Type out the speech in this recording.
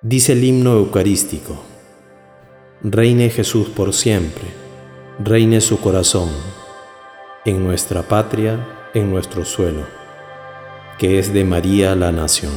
Dice el himno eucarístico, Reine Jesús por siempre, reine su corazón, en nuestra patria, en nuestro suelo, que es de María la nación.